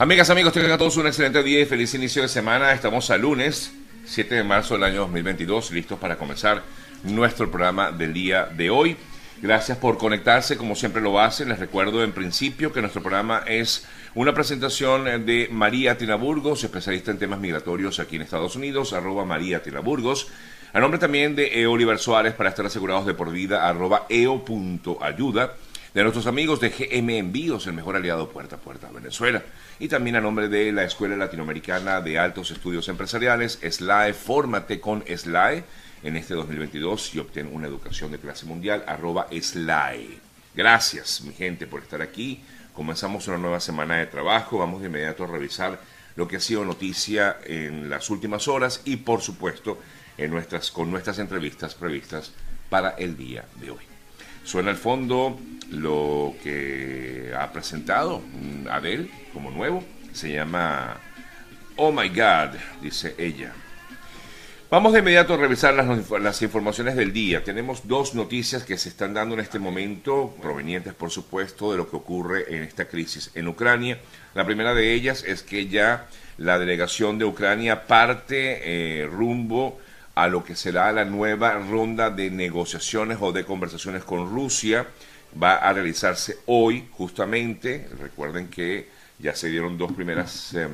Amigas, amigos, tengan todos un excelente día y feliz inicio de semana. Estamos a lunes, 7 de marzo del año 2022, listos para comenzar nuestro programa del día de hoy. Gracias por conectarse, como siempre lo hacen. Les recuerdo en principio que nuestro programa es una presentación de María Tinaburgos, especialista en temas migratorios aquí en Estados Unidos, arroba María Tinaburgos. A nombre también de Oliver Suárez para estar asegurados de por vida, arroba eo.ayuda de nuestros amigos de GM Envíos, el mejor aliado puerta a puerta a Venezuela. Y también a nombre de la Escuela Latinoamericana de Altos Estudios Empresariales, SLAE, fórmate con SLAE en este 2022 y obtén una educación de clase mundial, arroba SLAE. Gracias, mi gente, por estar aquí. Comenzamos una nueva semana de trabajo. Vamos de inmediato a revisar lo que ha sido noticia en las últimas horas y, por supuesto, en nuestras, con nuestras entrevistas previstas para el día de hoy. Suena al fondo lo que ha presentado Adele como nuevo. Se llama Oh My God, dice ella. Vamos de inmediato a revisar las, las, informaciones del día. Tenemos dos noticias que se están dando en este momento, provenientes por supuesto de lo que ocurre en esta crisis en Ucrania. La primera de ellas es que ya la delegación de Ucrania parte eh, rumbo a lo que será la nueva ronda de negociaciones o de conversaciones con Rusia va a realizarse hoy justamente. Recuerden que ya se dieron dos primeras em,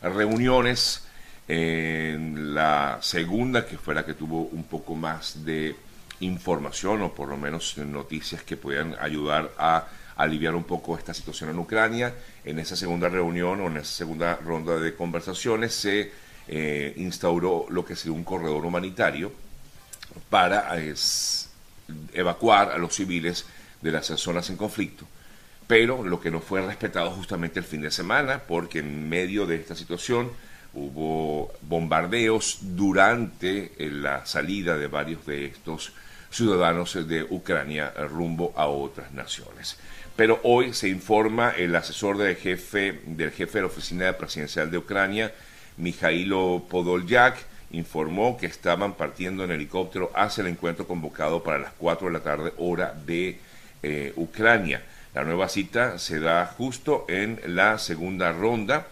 reuniones. En la segunda, que fue la que tuvo un poco más de información o por lo menos noticias que puedan ayudar a aliviar un poco esta situación en Ucrania. En esa segunda reunión o en esa segunda ronda de conversaciones se eh, instauró lo que sería un corredor humanitario para evacuar a los civiles de las zonas en conflicto. Pero lo que no fue respetado justamente el fin de semana, porque en medio de esta situación hubo bombardeos durante eh, la salida de varios de estos ciudadanos de Ucrania rumbo a otras naciones. Pero hoy se informa el asesor jefe, del jefe de la Oficina Presidencial de Ucrania, Mijailo Podolyak, informó que estaban partiendo en helicóptero hacia el encuentro convocado para las 4 de la tarde hora de eh, Ucrania. La nueva cita se da justo en la segunda ronda,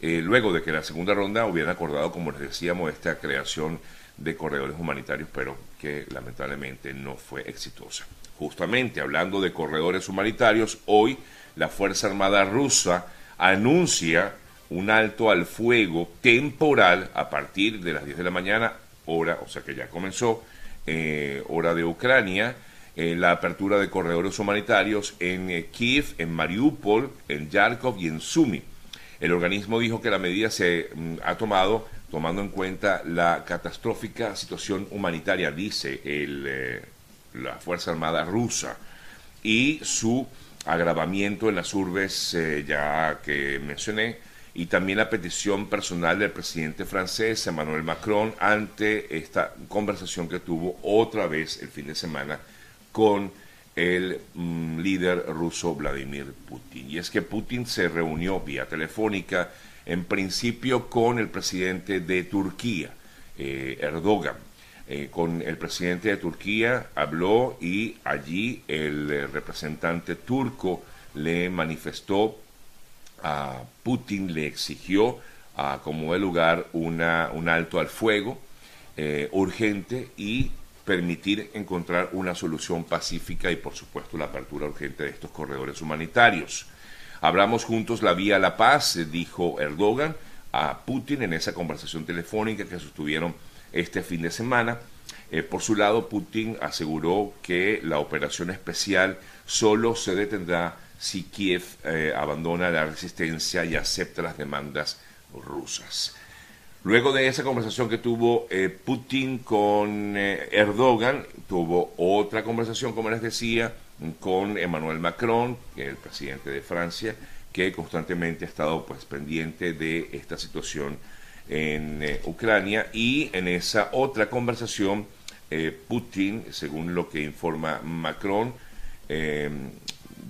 eh, luego de que la segunda ronda hubieran acordado, como les decíamos, esta creación de corredores humanitarios, pero que lamentablemente no fue exitosa. Justamente hablando de corredores humanitarios, hoy la Fuerza Armada rusa anuncia un alto al fuego temporal a partir de las 10 de la mañana, hora, o sea que ya comenzó, eh, hora de Ucrania, eh, la apertura de corredores humanitarios en eh, Kiev, en Mariupol, en Yarkov y en Sumi. El organismo dijo que la medida se mm, ha tomado tomando en cuenta la catastrófica situación humanitaria, dice el, la Fuerza Armada rusa, y su agravamiento en las urbes ya que mencioné, y también la petición personal del presidente francés Emmanuel Macron ante esta conversación que tuvo otra vez el fin de semana con el mm, líder ruso Vladimir Putin. Y es que Putin se reunió vía telefónica en principio con el presidente de Turquía, eh, Erdogan. Eh, con el presidente de Turquía habló y allí el representante turco le manifestó a Putin, le exigió a como de lugar una, un alto al fuego urgente y permitir encontrar una solución pacífica y por supuesto la apertura urgente de estos corredores humanitarios. Hablamos juntos la vía a la paz, dijo Erdogan a Putin en esa conversación telefónica que sostuvieron este fin de semana. Eh, por su lado, Putin aseguró que la operación especial solo se detendrá si Kiev eh, abandona la resistencia y acepta las demandas rusas. Luego de esa conversación que tuvo eh, Putin con eh, Erdogan, tuvo otra conversación, como les decía, con Emmanuel Macron, el presidente de Francia, que constantemente ha estado pues pendiente de esta situación en Ucrania y en esa otra conversación Putin, según lo que informa Macron,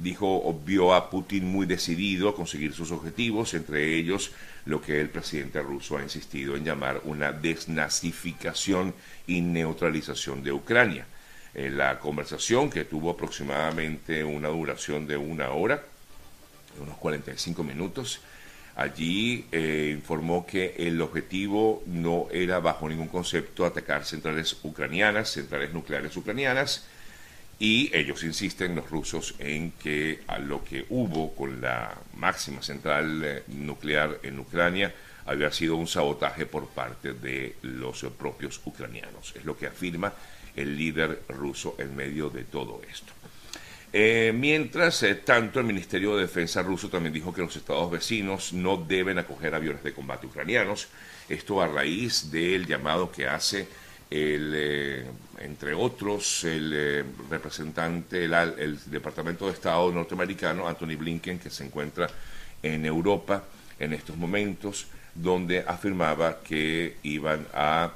dijo vio a Putin muy decidido a conseguir sus objetivos, entre ellos lo que el presidente ruso ha insistido en llamar una desnazificación y neutralización de Ucrania. En la conversación, que tuvo aproximadamente una duración de una hora, unos 45 minutos, Allí eh, informó que el objetivo no era bajo ningún concepto atacar centrales ucranianas, centrales nucleares ucranianas, y ellos insisten, los rusos, en que a lo que hubo con la máxima central eh, nuclear en Ucrania había sido un sabotaje por parte de los propios ucranianos. Es lo que afirma el líder ruso en medio de todo esto. Eh, mientras eh, tanto, el Ministerio de Defensa ruso también dijo que los estados vecinos no deben acoger aviones de combate ucranianos. Esto a raíz del llamado que hace el, eh, entre otros, el representante, el, Departamento de Estado norteamericano, Anthony Blinken, que se encuentra en Europa en estos momentos, donde afirmaba que iban a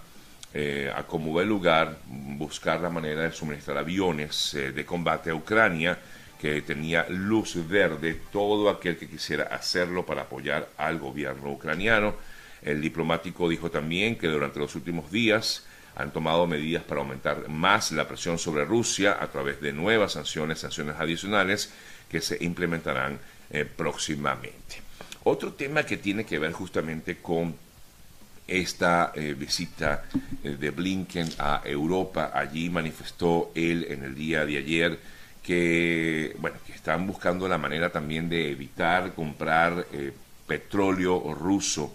eh, el lugar, buscar la manera de suministrar aviones eh, de combate a Ucrania, que tenía luz verde todo aquel que quisiera hacerlo para apoyar al gobierno ucraniano. El diplomático dijo también que durante los últimos días han tomado medidas para aumentar más la presión sobre Rusia a través de nuevas sanciones, sanciones adicionales que se implementarán eh, próximamente. Otro tema que tiene que ver justamente con esta eh, visita eh, de Blinken a Europa. Allí manifestó él en el día de ayer que, bueno, que están buscando la manera también de evitar comprar petróleo ruso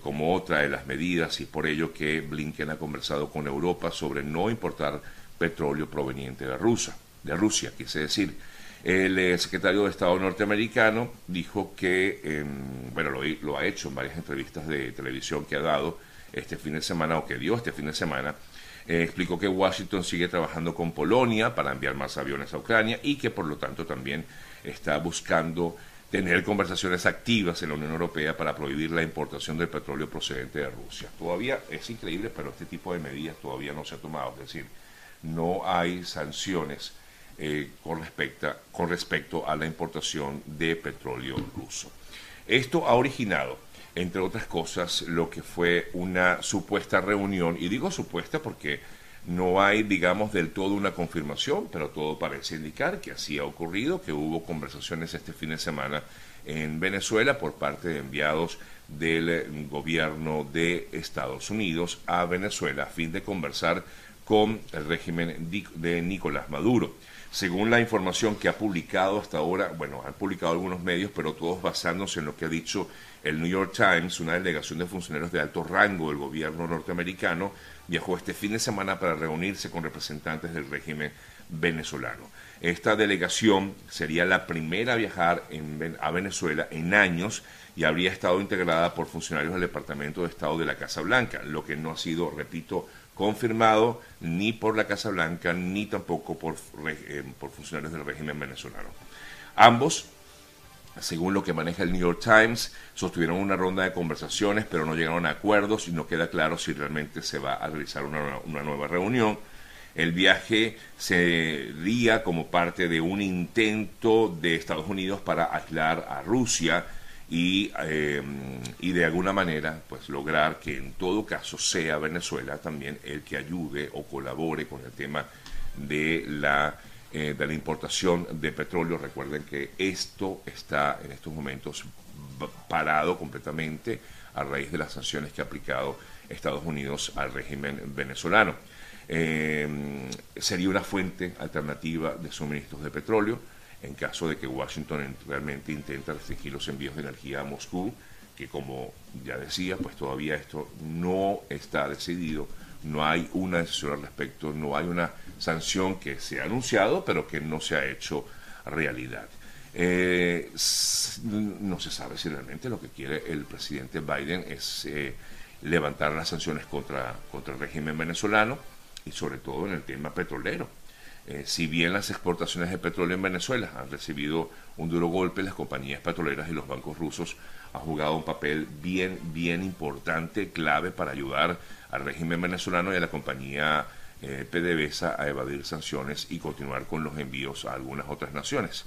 como otra de las medidas y por ello que Blinken ha conversado con Europa sobre no importar petróleo proveniente de Rusia, de Rusia, quise decir. El eh, secretario de Estado norteamericano dijo que, em, bueno, lo, ha hecho en varias entrevistas de televisión que ha dado este fin de semana o que dio este fin de semana, eh, explicó que Washington sigue trabajando con Polonia para enviar más aviones a Ucrania y que por lo tanto también está buscando tener conversaciones activas en la Unión Europea para prohibir la importación del petróleo procedente de Rusia. Todavía es increíble, pero este tipo de medidas todavía no se ha tomado, es decir, no hay sanciones eh, con, respecto, con respecto a la importación de petróleo ruso. Esto ha originado, entre otras cosas, lo que fue una supuesta reunión, y digo supuesta porque no hay, digamos, del todo una confirmación, pero todo parece indicar que así ha ocurrido, que hubo conversaciones este fin de semana en Venezuela por parte de enviados del gobierno de Estados Unidos a Venezuela a fin de conversar con el régimen de Nicolás Maduro. Según la información que ha publicado hasta ahora, bueno, han publicado algunos medios, pero todos basándose en lo que ha dicho el New York Times, una delegación de funcionarios de alto rango del gobierno norteamericano viajó este fin de semana para reunirse con representantes del régimen venezolano. Esta delegación sería la primera a viajar a Venezuela en años y habría estado integrada por funcionarios del Departamento de Estado de la Casa Blanca, lo que no ha sido, repito, confirmado ni por la Casa Blanca ni tampoco por, eh, por funcionarios del régimen venezolano. Ambos según lo que maneja el New York Times, sostuvieron una ronda de conversaciones, pero no llegaron a acuerdos y no queda claro si realmente se va a realizar una, una nueva reunión. El viaje sería como parte de un intento de Estados Unidos para aislar a Rusia y, em, y de alguna manera pues lograr que en todo caso sea Venezuela también el que ayude o colabore con el tema de la eh, de la importación de petróleo. Recuerden que esto está en estos momentos parado completamente a raíz de las sanciones que ha aplicado Estados Unidos al régimen venezolano. Em, sería una fuente alternativa de suministros de petróleo en caso de que Washington realmente intente restringir los envíos de energía a Moscú, que como ya decía, pues todavía esto no está decidido, no hay una decisión al respecto, no hay una sanción que se ha anunciado, pero que no se ha hecho realidad. Eh, no se sabe si realmente lo que quiere el presidente Biden es eh, levantar las sanciones contra, contra el régimen venezolano y sobre todo en el tema petrolero eh, si bien las exportaciones de petróleo en Venezuela han recibido un duro golpe, las compañías petroleras y los bancos rusos han jugado un papel bien, bien importante, clave para ayudar al régimen venezolano y a la compañía eh, PDVSA a evadir sanciones y continuar con los envíos a algunas otras naciones.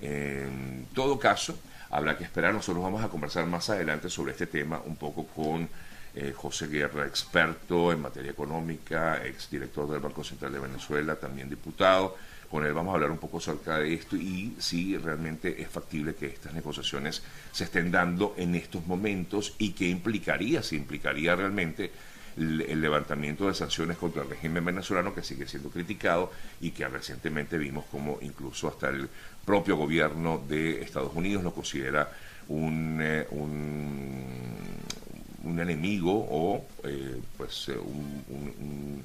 En todo caso, habrá que esperar. Nosotros vamos a conversar más adelante sobre este tema un poco con eh, José Guerra, experto en materia económica, exdirector del Banco Central de Venezuela, también diputado, Con él vamos a hablar un poco acerca de esto y si realmente es factible que estas negociaciones se estén dando en estos momentos y qué implicaría, si implicaría realmente el, levantamiento de sanciones contra el régimen venezolano que sigue siendo criticado y que recientemente vimos como incluso hasta el propio gobierno de Estados Unidos lo considera un, eh, un, enemigo o eh, pues eh, un,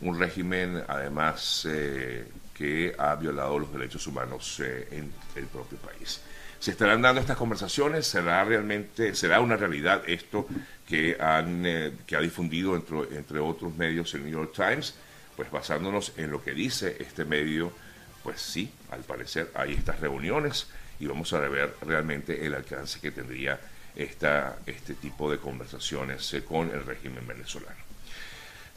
un, régimen además que ha violado los derechos humanos en el propio país. Se estarán dando estas conversaciones, será realmente, será una realidad esto que han eh, que ha difundido entre, entre otros medios el New York Times, pues basándonos en lo que dice este medio, pues sí, al parecer hay estas reuniones y vamos a ver realmente el alcance que tendría esta, este tipo de conversaciones eh, con el régimen venezolano.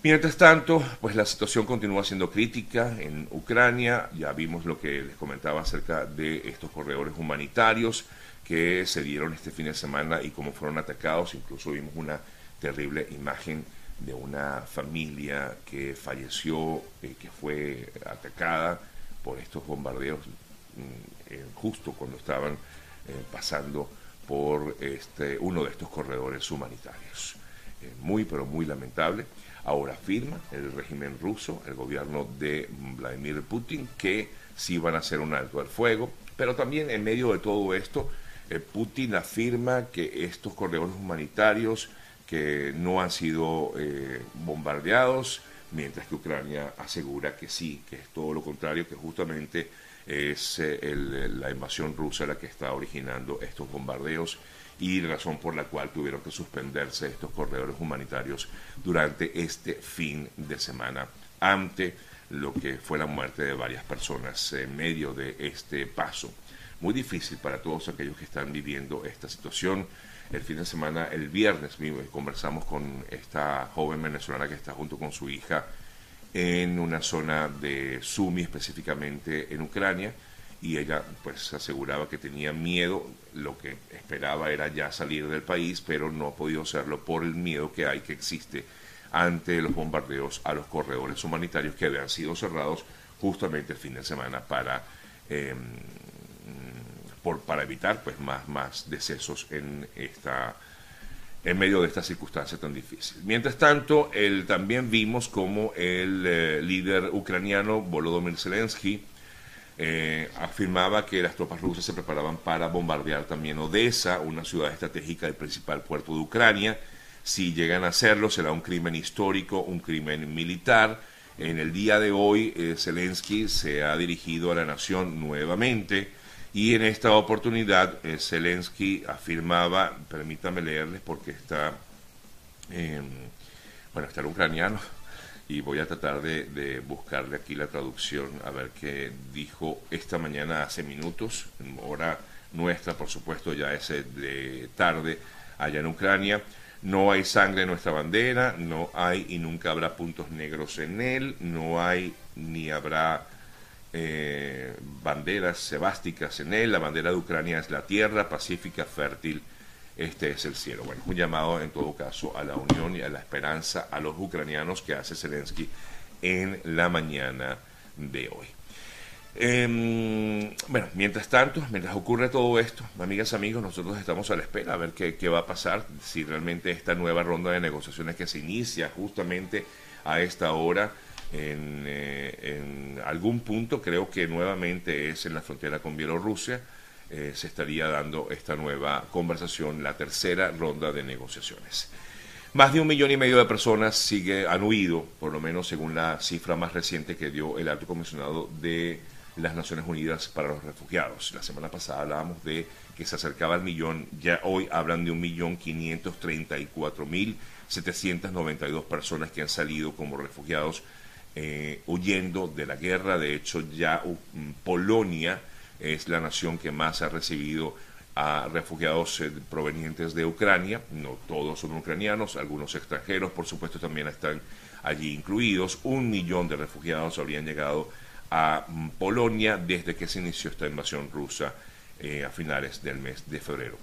Mientras tanto, pues la situación continúa siendo crítica en Ucrania. Ya vimos lo que les comentaba acerca de estos corredores humanitarios que se dieron este fin de semana y cómo fueron atacados. Incluso vimos una terrible imagen de una familia que falleció, eh, que fue atacada por estos bombardeos mm, eh, justo cuando estaban eh, pasando por este, uno de estos corredores humanitarios. muy, pero muy lamentable. Ahora afirma el régimen ruso, el gobierno de Vladimir Putin, que sí van a hacer un alto al fuego, pero también en medio de todo esto, eh, Putin afirma que estos corredores humanitarios que no han sido eh, bombardeados, mientras que Ucrania asegura que sí, que es todo lo contrario, que justamente es eh, la invasión rusa la que está originando estos bombardeos y razón por la cual tuvieron que suspenderse estos corredores humanitarios durante este fin de semana ante lo que fue la muerte de varias personas en medio de este paso. Muy difícil para todos aquellos que están viviendo esta situación. El fin de semana, el viernes, conversamos con esta joven venezolana que está junto con su hija en una zona de Sumi, específicamente en Ucrania y ella pues aseguraba que tenía miedo, lo que esperaba era ya salir del país, pero no ha podido hacerlo por el miedo que hay, que existe ante los bombardeos a los corredores humanitarios que habían sido cerrados justamente el fin de semana para, em, por, para evitar pues más, más decesos en esta en medio de esta circunstancia tan difícil. Mientras tanto, el, también vimos como el eh, líder ucraniano Volodymyr Zelensky eh, afirmaba que las tropas rusas se preparaban para bombardear también Odessa, una ciudad estratégica del principal puerto de Ucrania. Si llegan a hacerlo, será un crimen histórico, un crimen militar. En el día de hoy, eh, Zelensky se ha dirigido a la nación nuevamente y en esta oportunidad eh, Zelensky afirmaba, permítame leerles porque está, bueno, está el ucraniano, y voy a tratar de, buscarle aquí la traducción a ver qué dijo esta mañana hace minutos, hora nuestra, por supuesto, ya es de tarde allá en Ucrania. No hay sangre en nuestra bandera, no hay y nunca habrá puntos negros en él, no hay ni habrá eh, banderas sebásticas en él. La bandera de Ucrania es la tierra pacífica, fértil este es el cielo. Bueno, un llamado en todo caso a la unión y a la esperanza a los ucranianos que hace Zelensky en la mañana de hoy. Em, bueno, mientras tanto, mientras ocurre todo esto, amigas, amigos, nosotros estamos a la espera a ver qué, qué va a pasar, si realmente esta nueva ronda de negociaciones que se inicia justamente a esta hora en, eh, en algún punto, creo que nuevamente es en la frontera con Bielorrusia, eh, se estaría dando esta nueva conversación, la tercera ronda de negociaciones. Más de un millón y medio de personas sigue, han huido, por lo menos según la cifra más reciente que dio el alto comisionado de las Naciones Unidas para los Refugiados. La semana pasada hablábamos de que se acercaba al millón, ya hoy hablan de un millón quinientos treinta y cuatro mil setecientos noventa y dos personas que han salido como refugiados eh, huyendo de la guerra. De hecho, ya Polonia es la nación que más ha recibido a refugiados eh, provenientes de Ucrania. No todos son ucranianos, algunos extranjeros, por supuesto, también están allí incluidos. Un millón de refugiados habrían llegado a mm, Polonia desde que se inició esta invasión rusa eh, a finales del mes de febrero.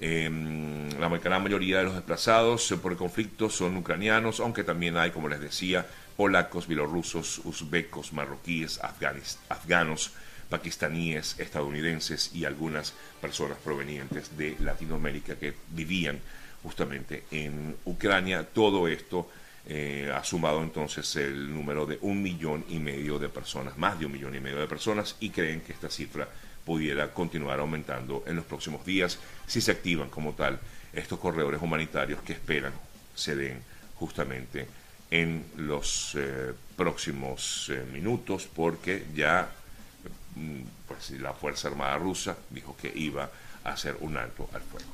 Em, la gran mayoría de los desplazados por el conflicto son ucranianos, aunque también hay, como les decía, polacos, bielorrusos, uzbecos, marroquíes, afganos, pakistaníes, estadounidenses y algunas personas provenientes de Latinoamérica que vivían justamente en Ucrania. Todo esto eh, ha sumado entonces el número de un millón y medio de personas, más de un millón y medio de personas, y creen que esta cifra pudiera continuar aumentando en los próximos días si se activan como tal estos corredores humanitarios que esperan se den justamente en los eh, próximos eh, minutos porque ya mm, pues, la Fuerza Armada rusa dijo que iba a hacer un alto al fuego.